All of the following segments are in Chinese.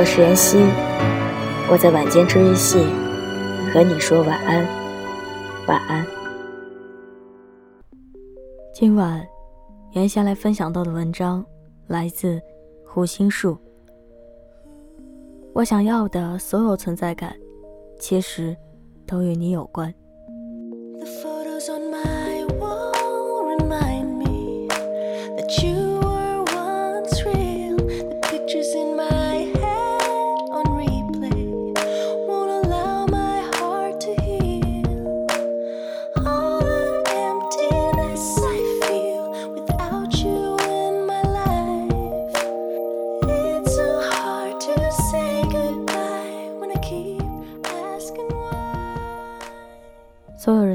我是妍希，我在晚间治愈系和你说晚安，晚安。今晚妍希来分享到的文章来自胡心树。我想要的所有存在感，其实都与你有关。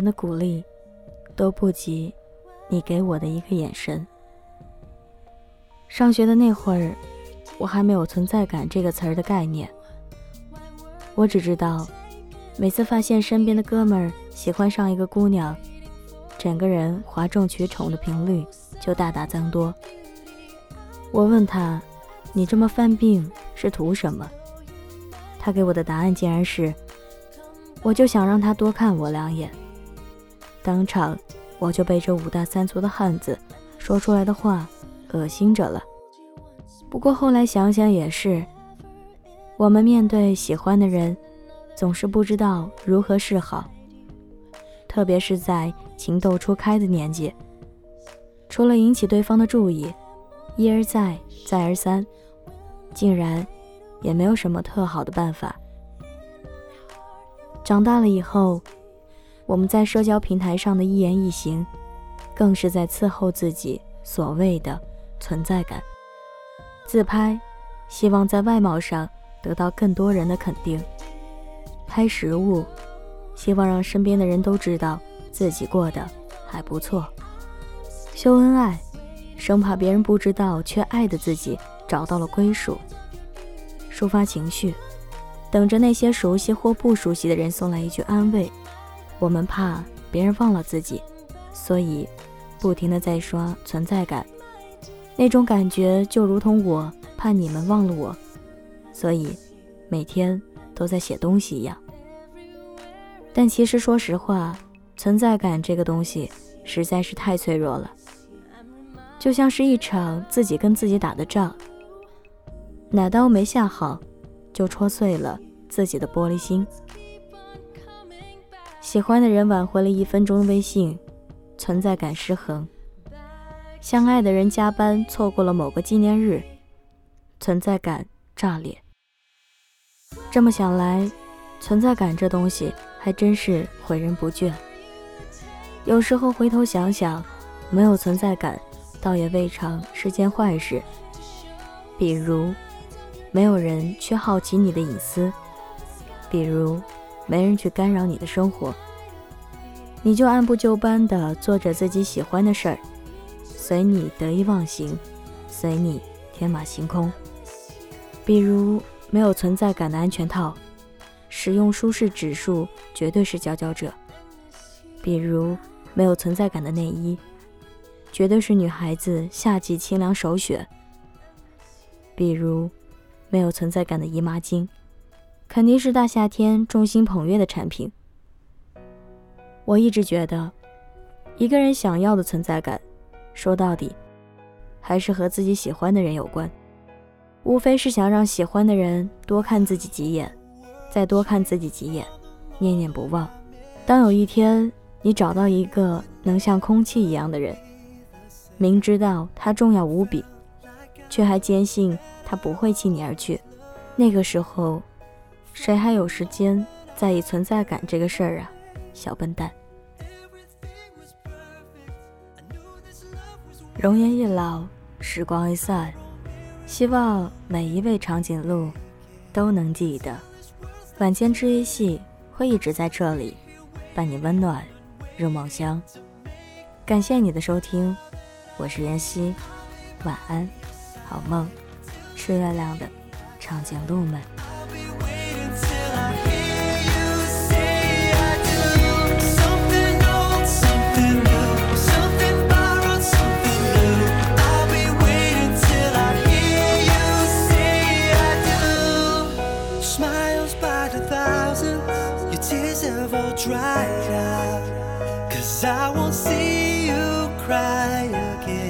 的鼓励，都不及你给我的一个眼神。上学的那会儿，我还没有“存在感”这个词儿的概念，我只知道，每次发现身边的哥们儿喜欢上一个姑娘，整个人哗众取宠的频率就大大增多。我问他：“你这么犯病是图什么？”他给我的答案竟然是：“我就想让他多看我两眼。”当场我就被这五大三粗的汉子说出来的话恶心着了。不过后来想想也是，我们面对喜欢的人，总是不知道如何是好，特别是在情窦初开的年纪，除了引起对方的注意，一而再，再而三，竟然也没有什么特好的办法。长大了以后，我们在社交平台上的一言一行，更是在伺候自己所谓的存在感。自拍，希望在外貌上得到更多人的肯定；拍食物，希望让身边的人都知道自己过得还不错；秀恩爱，生怕别人不知道却爱的自己找到了归属；抒发情绪。等着那些熟悉或不熟悉的人送来一句安慰，我们怕别人忘了自己，所以不停的在刷存在感。那种感觉就如同我怕你们忘了我，所以每天都在写东西一样。但其实说实话，存在感这个东西实在是太脆弱了，就像是一场自己跟自己打的仗，哪刀没下好，就戳碎了自己的玻璃心。喜欢的人挽回了一分钟微信，存在感失衡；相爱的人加班错过了某个纪念日，存在感炸裂。这么想来，存在感这东西还真是毁人不倦。有时候回头想想，没有存在感，倒也未尝是件坏事。比如，没有人去好奇你的隐私，比如，没人去干扰你的生活，你就按部就班地做着自己喜欢的事儿，随你得意忘形，随你天马行空。比如，没有存在感的安全套，使用舒适指数绝对是佼佼者。比如，没有存在感的内衣，绝对是女孩子夏季清凉首选。比如，没有存在感的姨妈巾，肯定是大夏天众星捧月的产品。我一直觉得，一个人想要的存在感，说到底，还是和自己喜欢的人有关。无非是想让喜欢的人多看自己几眼，再多看自己几眼，念念不忘。当有一天你找到一个能像空气一样的人，明知道他重要无比，却还坚信他不会弃你而去，那个时候，谁还有时间在意存在感这个事儿啊，小笨蛋！容颜一老，时光一散，希望每一位长颈鹿都能记得，晚间治愈系会一直在这里，伴你温暖入梦乡。感谢你的收听，我是妍希，晚安，好梦，吃月亮的长颈鹿们。All dried out. Cause I won't see you cry again.